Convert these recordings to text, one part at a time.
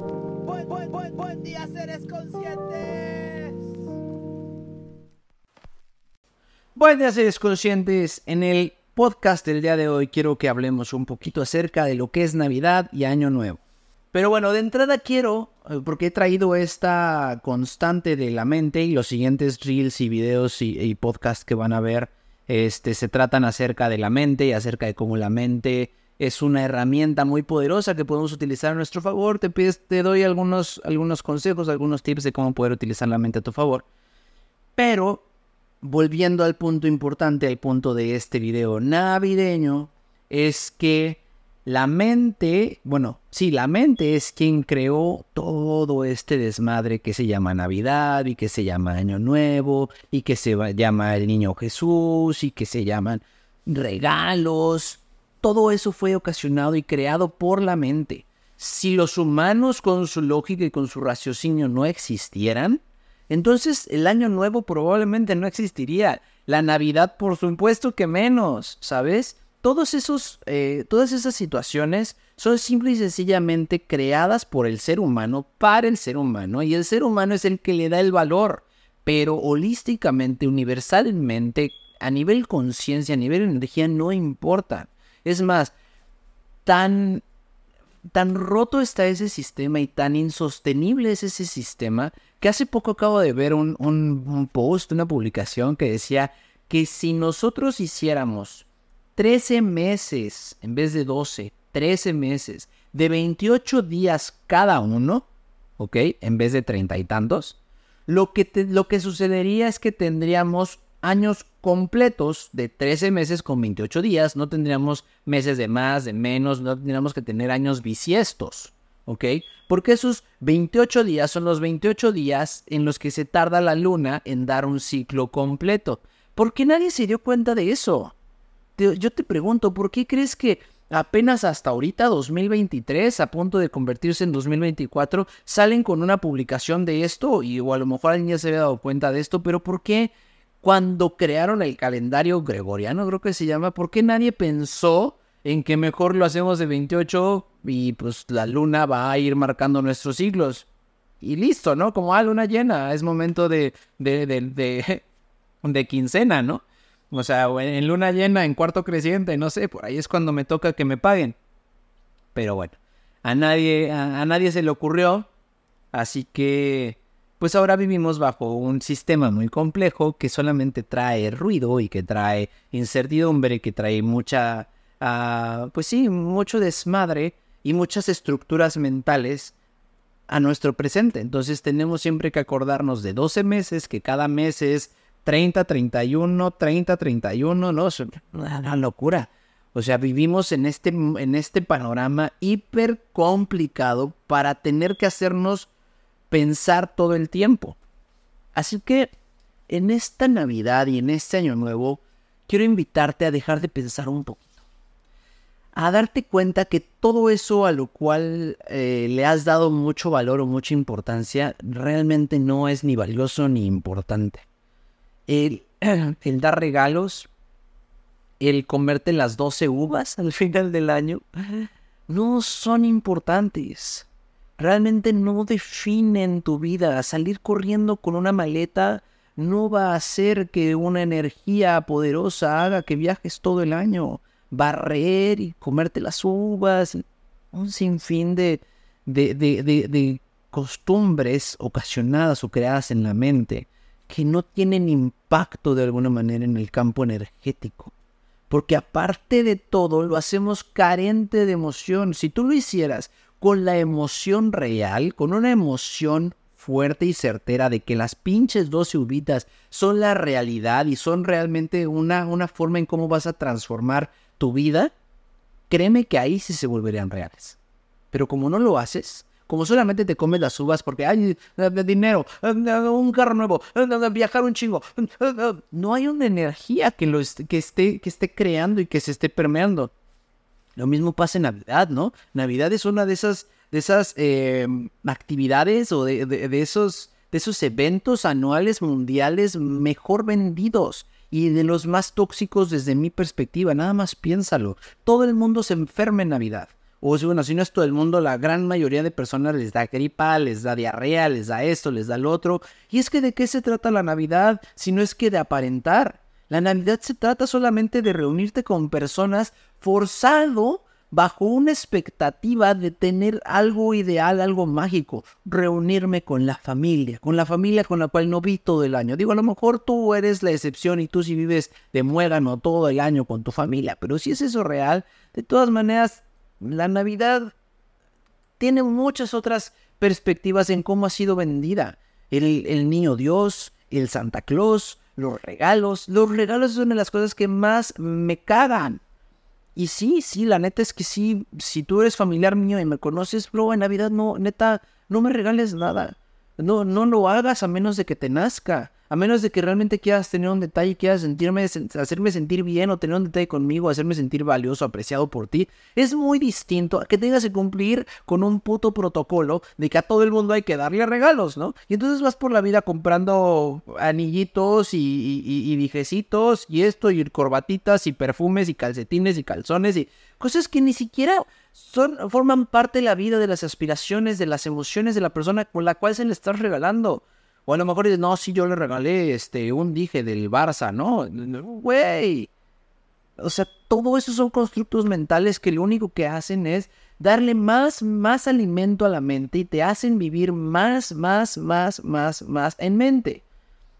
Buen, buen, buen, buen día, seres conscientes. Buenas seres conscientes, en el podcast del día de hoy quiero que hablemos un poquito acerca de lo que es Navidad y Año Nuevo. Pero bueno, de entrada quiero, eh, porque he traído esta constante de la mente y los siguientes reels y videos y, podcasts que van a ver, este, se tratan acerca de la mente y acerca de cómo la mente es una herramienta muy poderosa que podemos utilizar a nuestro favor. Te, te doy algunos, algunos consejos, algunos tips de cómo poder utilizar la mente a tu favor. Pero volviendo al punto importante, al punto de este video navideño, es que la mente, bueno, sí, la mente es quien creó todo este desmadre que se llama Navidad y que se llama Año Nuevo y que se llama el Niño Jesús y que se llaman regalos. Todo eso fue ocasionado y creado por la mente. Si los humanos con su lógica y con su raciocinio no existieran, entonces el año nuevo probablemente no existiría. La Navidad, por supuesto que menos, ¿sabes? Todos esos, eh, todas esas situaciones son simple y sencillamente creadas por el ser humano para el ser humano y el ser humano es el que le da el valor, pero holísticamente, universalmente, a nivel conciencia, a nivel energía, no importa. Es más, tan tan roto está ese sistema y tan insostenible es ese sistema que hace poco acabo de ver un, un, post, una publicación que decía que si nosotros hiciéramos 13 meses en vez de 12, 13 meses de 28 días cada uno, ¿ok? En vez de treinta y tantos, lo que, lo que sucedería es que tendríamos años completos de 13 meses con 28 días, no tendríamos meses de más, de menos, no tendríamos que tener años bisiestos, ¿ok? Porque esos 28 días son los 28 días en los que se tarda la luna en dar un ciclo completo. ¿Por qué nadie se dio cuenta de eso? yo te pregunto, ¿por qué crees que apenas hasta ahorita, 2023, a punto de convertirse en 2024, salen con una publicación de esto? Y o a lo mejor alguien ya se había dado cuenta de esto, pero ¿por qué? Cuando crearon el calendario gregoriano, creo que se llama, ¿por qué nadie pensó en que mejor lo hacemos de 28 y pues la luna va a ir marcando nuestros siglos? Y listo, ¿no? Como, ah, luna llena, es momento de, de, de, quincena, ¿no? O sea, en luna llena, en cuarto creciente, no sé, por ahí es cuando me toca que me paguen. Pero bueno, a nadie, a nadie se le ocurrió, así que pues ahora vivimos bajo un sistema muy complejo que solamente trae ruido y que trae incertidumbre, que trae mucha, ah, pues sí, mucho desmadre y muchas estructuras mentales a nuestro presente. Entonces tenemos siempre que acordarnos de 12 meses, que cada mes es 30, 31, 30, 31, no, es una locura. O sea, vivimos en este, en este panorama hiper complicado para tener que hacernos pensar todo el tiempo. Así que en esta Navidad y en este Año Nuevo, quiero invitarte a dejar de pensar un poquito. A darte cuenta que todo eso a lo cual eh, le has dado mucho valor o mucha importancia realmente no es ni valioso ni importante. El, el dar regalos, el comerte las 12 uvas al final del año, no son importantes realmente no definen tu vida. Salir corriendo con una maleta no va a hacer que una energía poderosa haga que viajes todo el año. Barrer y comerte las uvas, un sinfín de, de, de, de costumbres ocasionadas o creadas en la mente que no tienen impacto de alguna manera en el campo energético. Porque aparte de todo, lo hacemos carente de emoción. Si tú lo hicieras con la emoción real, con una emoción fuerte y certera de que las pinches 12 uvitas son la realidad y son realmente una, una forma en cómo vas a transformar tu vida, créeme que ahí sí se volverían reales. Pero como no lo haces, como solamente te comes las uvas porque hay dinero, un carro nuevo, viajar un chingo. No hay una energía que, lo que, esté, que esté creando y que se esté permeando. Lo mismo pasa en Navidad, ¿no? Navidad es una de esas, de esas em, actividades o de, esos, de esos eventos anuales mundiales mejor vendidos y de los más tóxicos desde mi perspectiva. Nada más piénsalo. Todo el mundo se enferma en Navidad. O bueno, si no es todo el mundo, la gran mayoría de personas les da gripa, les da diarrea, les da esto, les da lo otro. Y es que de qué se trata la Navidad si no es que de aparentar. La Navidad se trata solamente de reunirte con personas forzado bajo una expectativa de tener algo ideal, algo mágico, reunirme con la familia, con la familia con la cual no vi todo el año. Digo, a lo mejor tú eres la excepción y tú si vives de muégano todo el año con tu familia, pero si es eso real, de todas maneras, la Navidad tiene muchas otras perspectivas en cómo ha sido vendida. El, el niño Dios, el Santa Claus, los regalos. Los regalos son de las cosas que más me cagan. Y sí, sí, la neta es que sí, si tú eres familiar mío y me conoces, bro, en Navidad no, neta, no me regales nada. No, no lo hagas a menos de que te nazca. A menos de que realmente quieras tener un detalle, quieras sentirme, hacerme sentir bien o tener un detalle conmigo, hacerme sentir valioso, apreciado por ti, es muy distinto a que tengas que cumplir con un puto protocolo de que a todo el mundo hay que darle regalos, ¿no? Y entonces vas por la vida comprando anillitos y, y, y dijecitos y esto y corbatitas y perfumes y calcetines y calzones y cosas que ni siquiera son, forman parte de la vida, de las aspiraciones, de las emociones de la persona con la cual se le estás regalando. O a lo mejor dices, no, sí, yo le regalé este, un dije del Barça, ¿no? Güey. O sea, todo eso son constructos mentales que lo único que hacen es darle más, más alimento a la mente y te hacen vivir más, más, más, más, más en mente.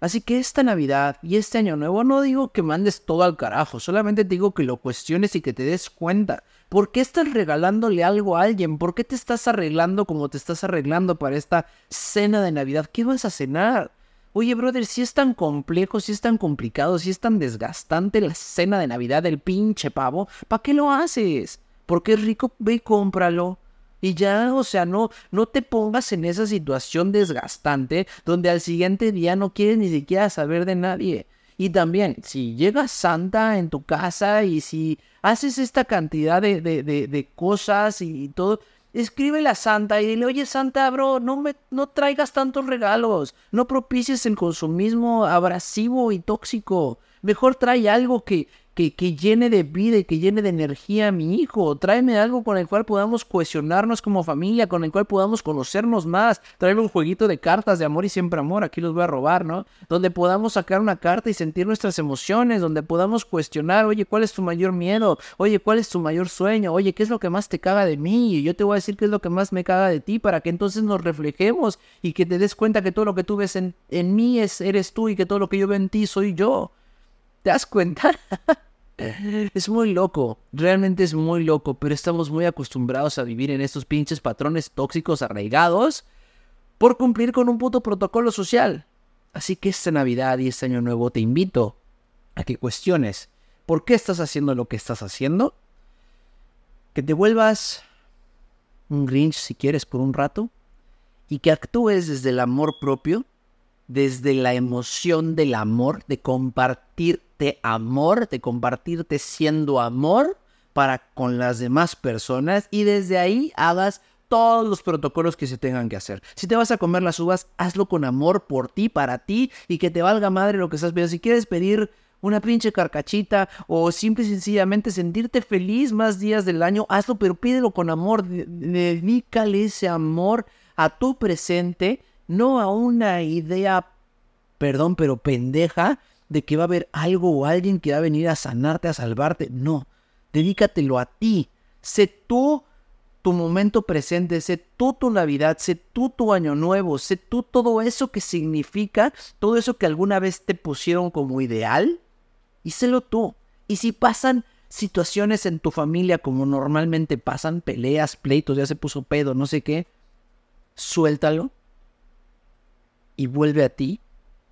Así que esta Navidad y este Año Nuevo no digo que mandes todo al carajo, solamente digo que lo cuestiones y que te des cuenta. ¿Por qué estás regalándole algo a alguien? ¿Por qué te estás arreglando como te estás arreglando para esta cena de Navidad? ¿Qué vas a cenar? Oye, brother, si es tan complejo, si es tan complicado, si es tan desgastante la cena de Navidad del pinche pavo, ¿para qué lo haces? Porque es rico, ve y cómpralo. Y ya, o sea, no, no te pongas en esa situación desgastante donde al siguiente día no quieres ni siquiera saber de nadie. Y también, si llega Santa en tu casa y si haces esta cantidad de, de, de, cosas y todo, escríbele a Santa y dile, oye Santa, bro, no, me, no traigas tantos regalos, no propicies el consumismo abrasivo y tóxico. Mejor trae algo que, que, llene de vida y que llene de energía a mi hijo. Tráeme algo con el cual podamos cohesionarnos como familia, con el cual podamos conocernos más. Tráeme un jueguito de cartas de amor y siempre amor, aquí los voy a robar, ¿no? Donde podamos sacar una carta y sentir nuestras emociones, donde podamos cuestionar, oye, ¿cuál es tu mayor miedo? Oye, ¿cuál es tu mayor sueño? Oye, ¿qué es lo que más te caga de mí? Y yo te voy a decir qué es lo que más me caga de ti para que entonces nos reflejemos y que te des cuenta que todo lo que tú ves en, en mí es, eres tú y que todo lo que yo veo en ti soy yo. ¿Te das cuenta? Es muy loco, realmente es muy loco, pero estamos muy acostumbrados a vivir en estos pinches patrones tóxicos arraigados por cumplir con un puto protocolo social. Así que esta Navidad y este Año Nuevo te invito a que cuestiones por qué estás haciendo lo que estás haciendo, que te vuelvas un Grinch si quieres por un rato y que actúes desde el amor propio, desde la emoción del amor, de compartir amor, de compartirte siendo amor para con las demás personas y desde ahí hagas todos los protocolos que se tengan que hacer. Si te vas a comer las uvas, hazlo con amor por ti, para ti y que te valga madre lo que estás pidiendo. Si quieres pedir una pinche carcachita o simple y sencillamente sentirte feliz más días del año, hazlo, pero pídelo con amor. Dedícale ese amor a tu presente, no a una idea, perdón, pero pendeja de que va a haber algo o alguien que va a venir a sanarte, a salvarte. No, dedícatelo a ti. Sé tú tu momento presente, sé tú tu Navidad, sé tú tu Año Nuevo, sé tú todo eso que significa, todo eso que alguna vez te pusieron como ideal, y sélo tú. Y si pasan situaciones en tu familia como normalmente pasan, peleas, pleitos, ya se puso pedo, no sé qué, suéltalo y vuelve a ti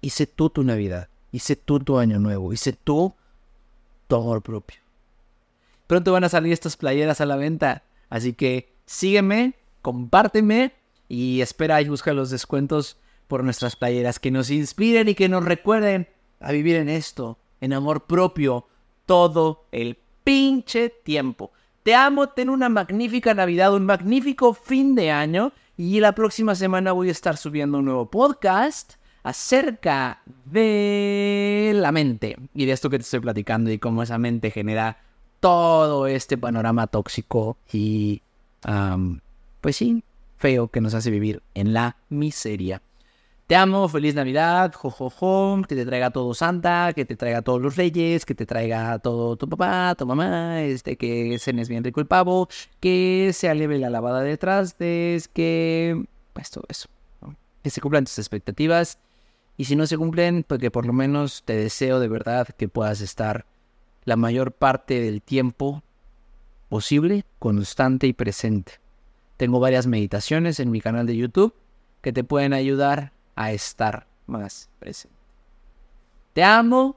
y sé tú tu Navidad. Sé tú tu año nuevo. Y sé tú tu amor propio. Pronto van a salir estas playeras a la venta. Así que sígueme, compárteme Y espera y busca los descuentos por nuestras playeras que nos inspiren y que nos recuerden a vivir en esto, en amor propio, todo el pinche tiempo. Te amo, ten una magnífica Navidad, un magnífico fin de año y la próxima semana voy a estar subiendo un nuevo podcast acerca de la mente y de esto que te estoy platicando y cómo esa mente genera todo este panorama tóxico y, pues sí, feo que nos hace vivir en la miseria. Te amo, feliz Navidad, jojojo, que te traiga todo Santa, que te traiga todos los reyes, que te traiga todo tu papá, tu mamá, este, que cenes bien rico el pavo, que se aleve la lavada de trastes, que... pues todo eso, que se cumplan tus expectativas y si no se cumplen, pues que por lo menos te deseo de verdad que puedas estar la mayor parte del tiempo posible, constante y presente. Tengo varias meditaciones en mi canal de YouTube que te pueden ayudar a estar más presente. Te amo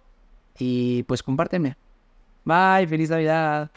y pues compárteme. Bye, feliz Navidad.